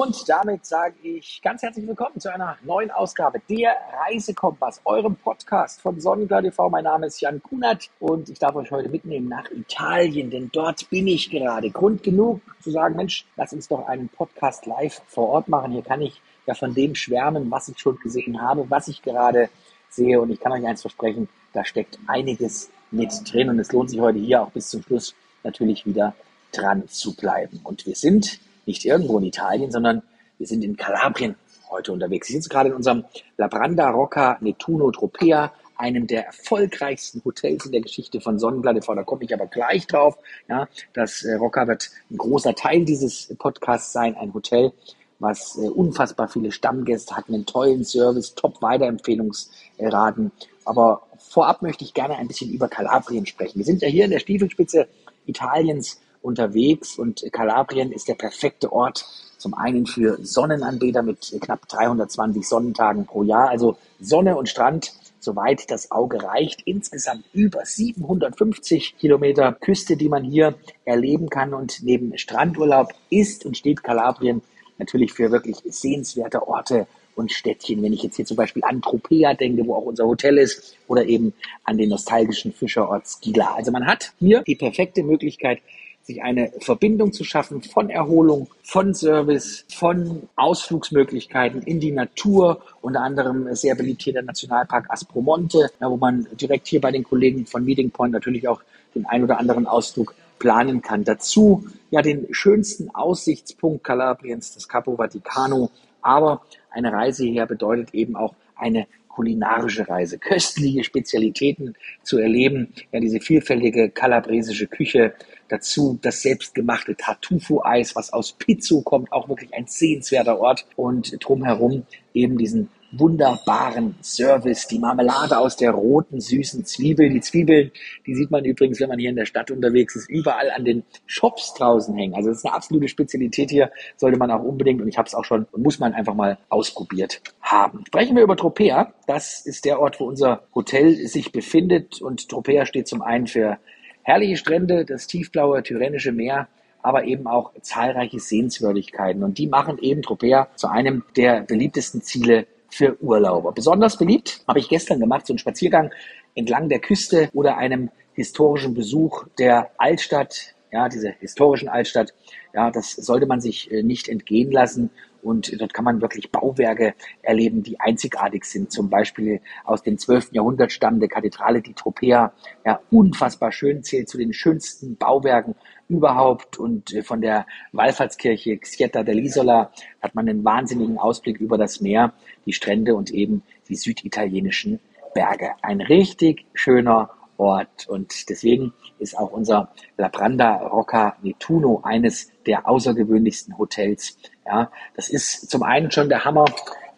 Und damit sage ich ganz herzlich willkommen zu einer neuen Ausgabe der Reisekompass, eurem Podcast von Sonnenklar TV. Mein Name ist Jan Kunert und ich darf euch heute mitnehmen nach Italien, denn dort bin ich gerade. Grund genug zu sagen, Mensch, lass uns doch einen Podcast live vor Ort machen. Hier kann ich ja von dem schwärmen, was ich schon gesehen habe, was ich gerade sehe. Und ich kann euch eins versprechen, da steckt einiges mit drin. Und es lohnt sich heute hier auch bis zum Schluss natürlich wieder dran zu bleiben. Und wir sind nicht irgendwo in Italien, sondern wir sind in Kalabrien heute unterwegs. Ich sitze gerade in unserem Labranda Rocca Nettuno Tropea, einem der erfolgreichsten Hotels in der Geschichte von Sonnenblatt Da komme ich aber gleich drauf. Ja, das äh, Rocca wird ein großer Teil dieses Podcasts sein, ein Hotel, was äh, unfassbar viele Stammgäste hat, einen tollen Service, top Weiterempfehlungsraten. Aber vorab möchte ich gerne ein bisschen über Kalabrien sprechen. Wir sind ja hier in der Stiefelspitze Italiens unterwegs und Kalabrien ist der perfekte Ort zum einen für Sonnenanbeter mit knapp 320 Sonnentagen pro Jahr, also Sonne und Strand soweit das Auge reicht. Insgesamt über 750 Kilometer Küste, die man hier erleben kann. Und neben Strandurlaub ist und steht Kalabrien natürlich für wirklich sehenswerte Orte und Städtchen. Wenn ich jetzt hier zum Beispiel an Tropea denke, wo auch unser Hotel ist, oder eben an den nostalgischen Fischerort Skila. Also man hat hier die perfekte Möglichkeit, sich eine Verbindung zu schaffen von Erholung, von Service, von Ausflugsmöglichkeiten in die Natur, unter anderem sehr beliebt hier der Nationalpark Aspromonte, wo man direkt hier bei den Kollegen von Meeting Point natürlich auch den ein oder anderen Ausflug planen kann. Dazu ja den schönsten Aussichtspunkt Kalabriens, das Capo Vaticano. Aber eine Reise hierher bedeutet eben auch eine kulinarische Reise, köstliche Spezialitäten zu erleben, ja diese vielfältige kalabresische Küche, dazu das selbstgemachte Tartufo-Eis, was aus Pizzo kommt, auch wirklich ein sehenswerter Ort. Und drumherum eben diesen wunderbaren Service, die Marmelade aus der roten, süßen Zwiebel. Die Zwiebeln, die sieht man übrigens, wenn man hier in der Stadt unterwegs ist, überall an den Shops draußen hängen. Also das ist eine absolute Spezialität hier, sollte man auch unbedingt, und ich habe es auch schon, muss man einfach mal ausprobiert haben. Sprechen wir über Tropea. Das ist der Ort, wo unser Hotel sich befindet und Tropea steht zum einen für herrliche Strände, das tiefblaue Tyrrhenische Meer, aber eben auch zahlreiche Sehenswürdigkeiten. Und die machen eben Tropea zu einem der beliebtesten Ziele für Urlauber. Besonders beliebt habe ich gestern gemacht, so einen Spaziergang entlang der Küste oder einem historischen Besuch der Altstadt, ja, diese historischen Altstadt. Ja, das sollte man sich äh, nicht entgehen lassen. Und dort kann man wirklich Bauwerke erleben, die einzigartig sind. Zum Beispiel aus dem 12. Jahrhundert stammende Kathedrale di Tropea. Ja, unfassbar schön, zählt zu den schönsten Bauwerken überhaupt. Und äh, von der Wallfahrtskirche Xieta dell'Isola hat man einen wahnsinnigen Ausblick über das Meer, die Strände und eben die süditalienischen Berge. Ein richtig schöner Ort. Und deswegen ist auch unser Labranda Rocca Nettuno eines der außergewöhnlichsten Hotels. Ja, das ist zum einen schon der Hammer.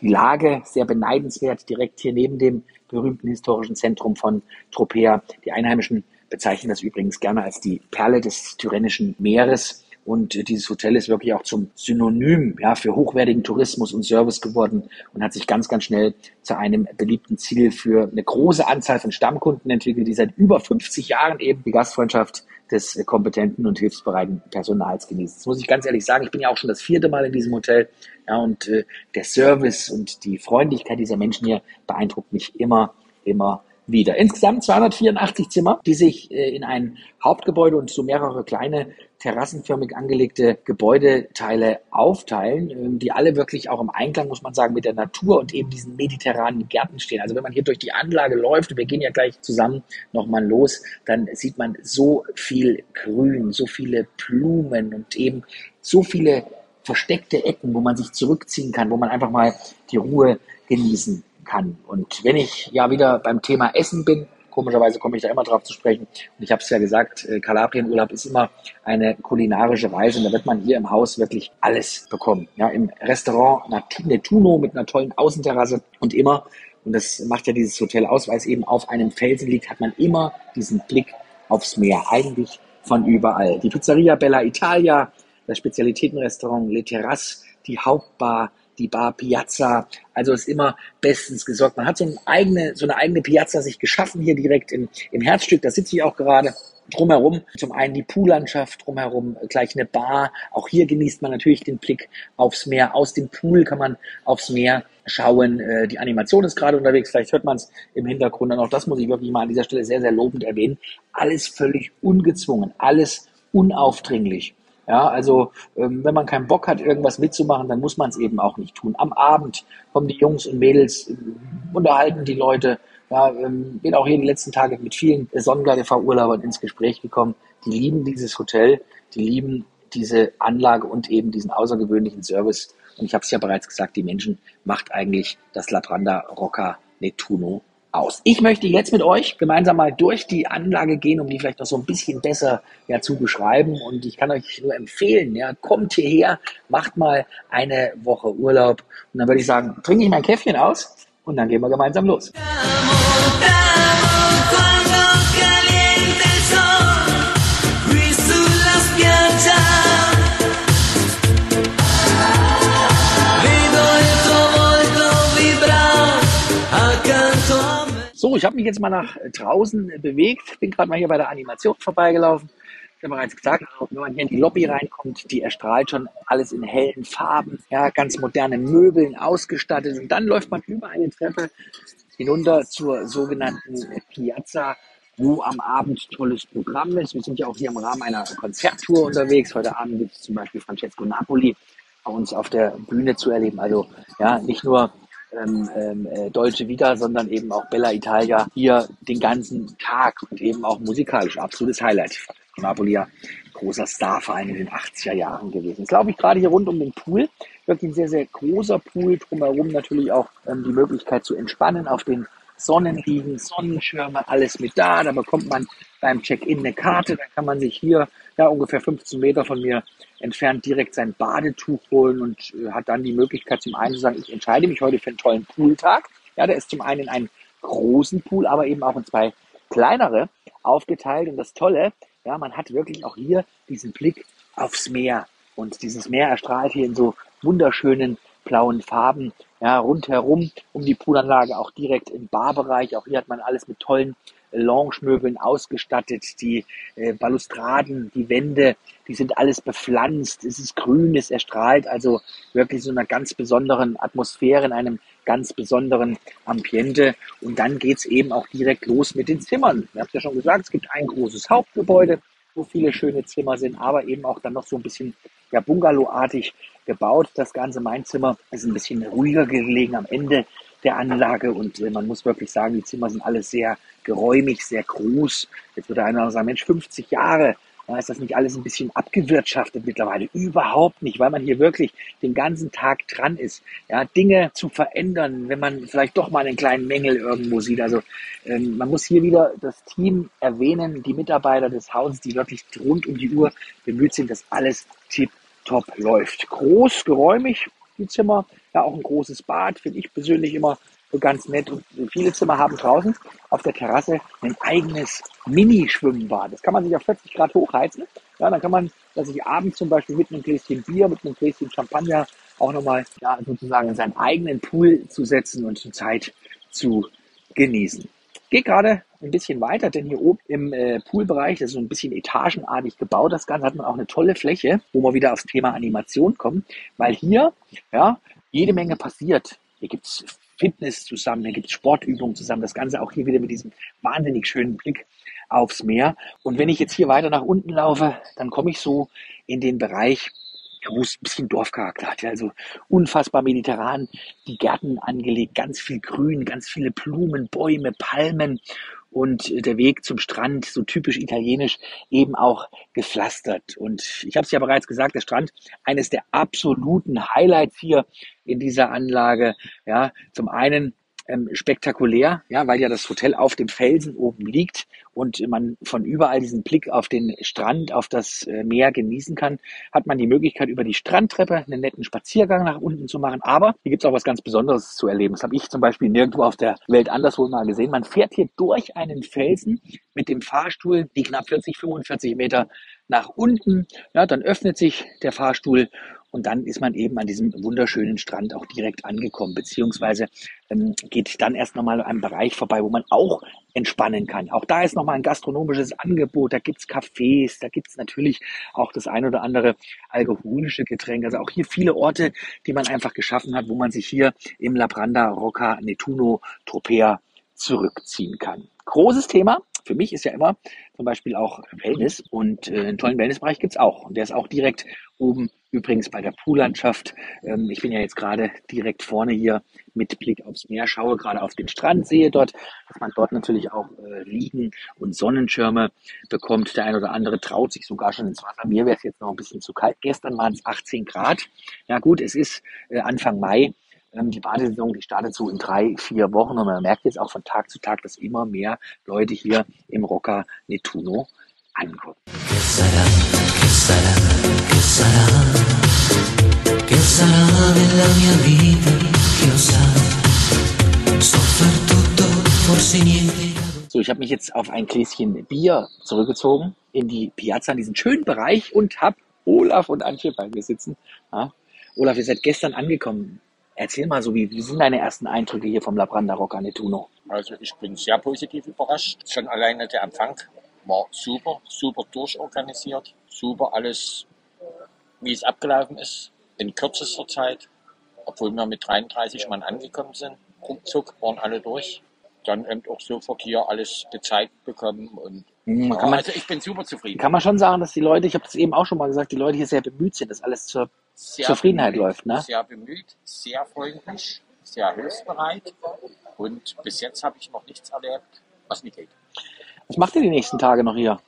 Die Lage sehr beneidenswert, direkt hier neben dem berühmten historischen Zentrum von Tropea. Die Einheimischen bezeichnen das übrigens gerne als die Perle des Tyrrhenischen Meeres. Und dieses Hotel ist wirklich auch zum Synonym ja, für hochwertigen Tourismus und Service geworden und hat sich ganz, ganz schnell zu einem beliebten Ziel für eine große Anzahl von Stammkunden entwickelt, die seit über 50 Jahren eben die Gastfreundschaft des kompetenten und hilfsbereiten Personals genießen. Das muss ich ganz ehrlich sagen. Ich bin ja auch schon das vierte Mal in diesem Hotel. Ja, und äh, der Service und die Freundlichkeit dieser Menschen hier beeindruckt mich immer, immer wieder. Insgesamt 284 Zimmer, die sich äh, in ein Hauptgebäude und so mehrere kleine terrassenförmig angelegte Gebäudeteile aufteilen, ähm, die alle wirklich auch im Einklang, muss man sagen, mit der Natur und eben diesen mediterranen Gärten stehen. Also wenn man hier durch die Anlage läuft, wir gehen ja gleich zusammen nochmal los, dann sieht man so viel Grün, so viele Blumen und eben so viele versteckte Ecken, wo man sich zurückziehen kann, wo man einfach mal die Ruhe genießen kann. Und wenn ich ja wieder beim Thema Essen bin, komischerweise komme ich da immer drauf zu sprechen. Und ich habe es ja gesagt, äh, Kalabrienurlaub ist immer eine kulinarische Reise und da wird man hier im Haus wirklich alles bekommen. Ja, im Restaurant Netuno mit einer tollen Außenterrasse und immer, und das macht ja dieses Hotel aus, weil es eben auf einem Felsen liegt, hat man immer diesen Blick aufs Meer, eigentlich von überall. Die Pizzeria Bella Italia, das Spezialitätenrestaurant Le Terrasse, die Hauptbar, die Bar Piazza. Also ist immer bestens gesorgt. Man hat so eine eigene, so eine eigene Piazza sich geschaffen hier direkt im, im Herzstück. Da sitze ich auch gerade drumherum. Zum einen die Poollandschaft, drumherum gleich eine Bar. Auch hier genießt man natürlich den Blick aufs Meer. Aus dem Pool kann man aufs Meer schauen. Äh, die Animation ist gerade unterwegs. Vielleicht hört man es im Hintergrund. Und auch das muss ich wirklich mal an dieser Stelle sehr, sehr lobend erwähnen. Alles völlig ungezwungen. Alles unaufdringlich. Ja, also ähm, wenn man keinen Bock hat, irgendwas mitzumachen, dann muss man es eben auch nicht tun. Am Abend kommen die Jungs und Mädels, äh, unterhalten die Leute, ja, ähm, bin auch hier die letzten Tage mit vielen Sonnengleitfahrurlaubern ins Gespräch gekommen. Die lieben dieses Hotel, die lieben diese Anlage und eben diesen außergewöhnlichen Service. Und ich habe es ja bereits gesagt, die Menschen macht eigentlich das Labranda Rocca Nettuno aus. Ich möchte jetzt mit euch gemeinsam mal durch die Anlage gehen, um die vielleicht noch so ein bisschen besser ja, zu beschreiben. Und ich kann euch nur empfehlen, ja, kommt hierher, macht mal eine Woche Urlaub. Und dann würde ich sagen, trinke ich mein Käffchen aus und dann gehen wir gemeinsam los. So, ich habe mich jetzt mal nach draußen bewegt, bin gerade mal hier bei der Animation vorbeigelaufen. Ich habe bereits gesagt, wenn man hier in die Lobby reinkommt, die erstrahlt schon alles in hellen Farben, ja, ganz moderne Möbeln ausgestattet. Und dann läuft man über eine Treppe hinunter zur sogenannten Piazza, wo am Abend tolles Programm ist. Wir sind ja auch hier im Rahmen einer Konzerttour unterwegs. Heute Abend gibt es zum Beispiel Francesco Napoli bei uns auf der Bühne zu erleben. Also ja, nicht nur ähm, ähm, äh, Deutsche Vita, sondern eben auch Bella Italia hier den ganzen Tag und eben auch musikalisch absolutes Highlight. Napoli ja großer Starverein in den 80er Jahren gewesen. Jetzt glaube ich gerade hier rund um den Pool. Wirklich ein sehr, sehr großer Pool. Drumherum natürlich auch ähm, die Möglichkeit zu entspannen auf den Sonnenliegen, Sonnenschirme, alles mit da. Da bekommt man beim Check-in eine Karte. Dann kann man sich hier ja, ungefähr 15 Meter von mir entfernt direkt sein Badetuch holen und äh, hat dann die Möglichkeit zum einen zu sagen, ich entscheide mich heute für einen tollen Pooltag. Ja, der ist zum einen in einen großen Pool, aber eben auch in zwei kleinere aufgeteilt. Und das Tolle, ja, man hat wirklich auch hier diesen Blick aufs Meer. Und dieses Meer erstrahlt hier in so wunderschönen blauen Farben ja, rundherum um die Poolanlage, auch direkt im Barbereich. Auch hier hat man alles mit tollen Lounge-Möbeln ausgestattet. Die äh, Balustraden, die Wände, die sind alles bepflanzt. Es ist grün, es erstrahlt also wirklich so einer ganz besonderen Atmosphäre, in einem ganz besonderen Ambiente. Und dann geht's eben auch direkt los mit den Zimmern. Ich habe ja schon gesagt, es gibt ein großes Hauptgebäude, wo viele schöne Zimmer sind, aber eben auch dann noch so ein bisschen ja, Bungalow-artig gebaut. Das ganze Mein Zimmer ist ein bisschen ruhiger gelegen am Ende der Anlage und äh, man muss wirklich sagen, die Zimmer sind alle sehr geräumig, sehr groß. Jetzt würde einer sagen, Mensch, 50 Jahre, ist das nicht alles ein bisschen abgewirtschaftet mittlerweile? Überhaupt nicht, weil man hier wirklich den ganzen Tag dran ist, ja, Dinge zu verändern, wenn man vielleicht doch mal einen kleinen Mängel irgendwo sieht. Also ähm, man muss hier wieder das Team erwähnen, die Mitarbeiter des Hauses, die wirklich rund um die Uhr bemüht sind, dass alles tipptopp läuft. Groß, geräumig, die Zimmer, ja auch ein großes Bad, finde ich persönlich immer ganz nett. Und viele Zimmer haben draußen auf der Terrasse ein eigenes Mini-Schwimmbad. Das kann man sich auf 40 Grad hochheizen. Ja, dann kann man sich abends zum Beispiel mit einem Gläschen Bier, mit einem Gläschen Champagner auch nochmal ja, sozusagen in seinen eigenen Pool zu setzen und die Zeit zu genießen. Geht gerade ein bisschen weiter, denn hier oben im äh, Poolbereich, das ist so ein bisschen etagenartig gebaut, das Ganze hat man auch eine tolle Fläche, wo wir wieder aufs Thema Animation kommen, weil hier ja jede Menge passiert. Hier gibt's Fitness zusammen, hier gibt es Sportübungen zusammen. Das Ganze auch hier wieder mit diesem wahnsinnig schönen Blick aufs Meer. Und wenn ich jetzt hier weiter nach unten laufe, dann komme ich so in den Bereich, wo es ein bisschen Dorfcharakter hat. Also unfassbar mediterran, die Gärten angelegt, ganz viel Grün, ganz viele Blumen, Bäume, Palmen und der Weg zum Strand, so typisch italienisch, eben auch gepflastert. Und ich habe es ja bereits gesagt, der Strand, eines der absoluten Highlights hier in dieser Anlage. Ja, zum einen ähm, spektakulär, ja, weil ja das Hotel auf dem Felsen oben liegt und man von überall diesen Blick auf den Strand, auf das äh, Meer genießen kann, hat man die Möglichkeit, über die Strandtreppe einen netten Spaziergang nach unten zu machen. Aber hier gibt es auch was ganz Besonderes zu erleben. Das habe ich zum Beispiel nirgendwo auf der Welt anderswo mal gesehen. Man fährt hier durch einen Felsen mit dem Fahrstuhl, die knapp 40, 45 Meter nach unten. Ja, dann öffnet sich der Fahrstuhl und dann ist man eben an diesem wunderschönen Strand auch direkt angekommen, beziehungsweise ähm, geht dann erst nochmal einem Bereich vorbei, wo man auch entspannen kann. Auch da ist nochmal ein gastronomisches Angebot, da gibt's Cafés, da gibt's natürlich auch das ein oder andere alkoholische Getränk. Also auch hier viele Orte, die man einfach geschaffen hat, wo man sich hier im Labranda, Rocca, Nettuno, Tropea zurückziehen kann. Großes Thema. Für mich ist ja immer zum Beispiel auch Wellness und äh, einen tollen Wellnessbereich gibt's auch. Und der ist auch direkt oben übrigens bei der Poollandschaft. Ähm, ich bin ja jetzt gerade direkt vorne hier mit Blick aufs Meer, schaue gerade auf den Strand, sehe dort, dass man dort natürlich auch äh, Liegen und Sonnenschirme bekommt. Der eine oder andere traut sich sogar schon ins Wasser. Mir wäre es jetzt noch ein bisschen zu kalt. Gestern waren es 18 Grad. Ja gut, es ist äh, Anfang Mai. Ähm, die Badesaison, die startet so in drei, vier Wochen und man merkt jetzt auch von Tag zu Tag, dass immer mehr Leute hier im Rocca Nettuno ankommen. So, ich habe mich jetzt auf ein Gläschen Bier zurückgezogen in die Piazza, in diesen schönen Bereich und habe Olaf und Antje bei mir sitzen. Ja. Olaf, ihr seid gestern angekommen. Erzähl mal so, wie, wie sind deine ersten Eindrücke hier vom Labranda Rocca Nettuno? Also ich bin sehr positiv überrascht. Schon alleine der Empfang war super, super durchorganisiert, super alles, wie es abgelaufen ist, in kürzester Zeit, obwohl wir mit 33 Mann angekommen sind. Ruckzuck waren alle durch. Dann eben auch sofort hier alles gezeigt bekommen und ja, kann man, also ich bin super zufrieden. kann man schon sagen, dass die Leute, ich habe es eben auch schon mal gesagt, die Leute hier sehr bemüht sind, dass alles zur Sehr Zufriedenheit bemüht, läuft, ne? Sehr bemüht, sehr freundlich, sehr hilfsbereit und bis jetzt habe ich noch nichts erlebt, was nicht geht. Was macht ihr die nächsten Tage noch hier?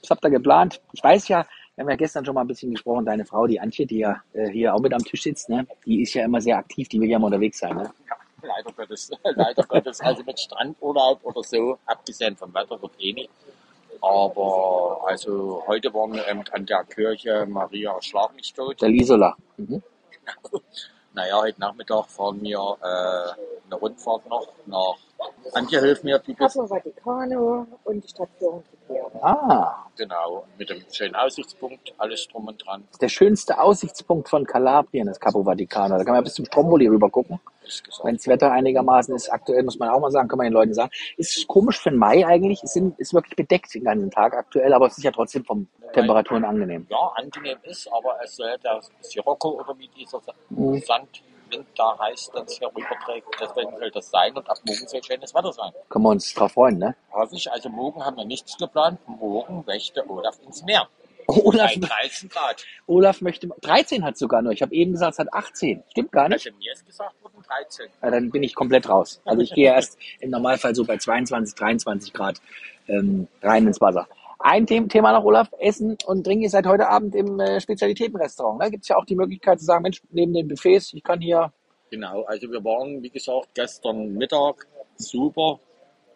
Was habt ihr geplant? Ich weiß ja, wir haben ja gestern schon mal ein bisschen gesprochen, deine Frau, die Antje, die ja äh, hier auch mit am Tisch sitzt, ne? die ist ja immer sehr aktiv, die will ja immer unterwegs sein. Ne? Leider Gottes, leider Gottes, also mit Strandurlaub oder so, abgesehen vom Wetter wird eh nicht. Aber also heute waren wir eben an der Kirche Maria Schlag mich tot. Der Lisola. Mhm. Naja, heute Nachmittag fahren wir äh, eine Rundfahrt noch nach. Antje, hilf mir, du bist Capo Vaticano und die Station Tropea. Ah, genau mit dem schönen Aussichtspunkt, alles drum und dran. das ist der schönste Aussichtspunkt von Kalabrien, das Capo Vaticano. Da kann man bis zum Stromboli rüber gucken. Wenn das Wetter einigermaßen ist, aktuell muss man auch mal sagen, kann man den Leuten sagen. Ist komisch für den Mai eigentlich, es sind, ist wirklich bedeckt den ganzen Tag aktuell, aber es ist ja trotzdem vom Temperaturen angenehm. Ja, angenehm ist, aber es soll der Sirocco oder wie dieser Sa- Mhm. Sandwind da heißt, dann hier rüberträgt. Deswegen soll das sein und ab morgen soll schönes Wetter sein. Können wir uns drauf freuen, ne? Hoffe ich. Also morgen haben wir nichts geplant. Morgen möchte Olaf ins Meer. Olaf, Bei 13 Grad. Olaf möchte, 13 hat sogar nur. Ich habe eben gesagt, es hat 18. Stimmt gar nicht. Also mir ist gesagt worden 13. Ja, dann bin ich komplett raus. Also ich gehe erst im Normalfall so bei 22, 23 Grad ähm, rein ins Wasser. Ein The Thema noch, Olaf. Essen und Trinken. Ihr seid heute Abend im äh, Spezialitätenrestaurant. Da ne? gibt es ja auch die Möglichkeit zu sagen, Mensch, neben den Buffets, ich kann hier... Genau, also wir waren, wie gesagt, gestern Mittag super.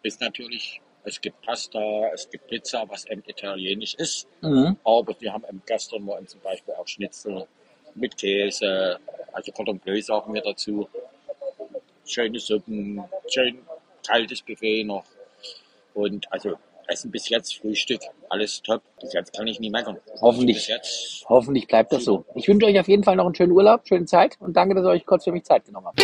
Ist natürlich, es gibt Pasta, es gibt Pizza, was eben italienisch ist. Mhm. Aber wir haben eben gestern mal zum Beispiel auch Schnitzel mit Käse, also Cordon Bleu sagen wir dazu. Schöne Suppen, schön kaltes Buffet noch. Und also Essen bis jetzt, Frühstück, alles top. Bis jetzt kann ich nie meckern. Hoffentlich. Hoffentlich bleibt das so. Ich wünsche euch auf jeden Fall noch einen schönen Urlaub, schöne Zeit und danke, dass ihr euch kurz für mich Zeit genommen habt.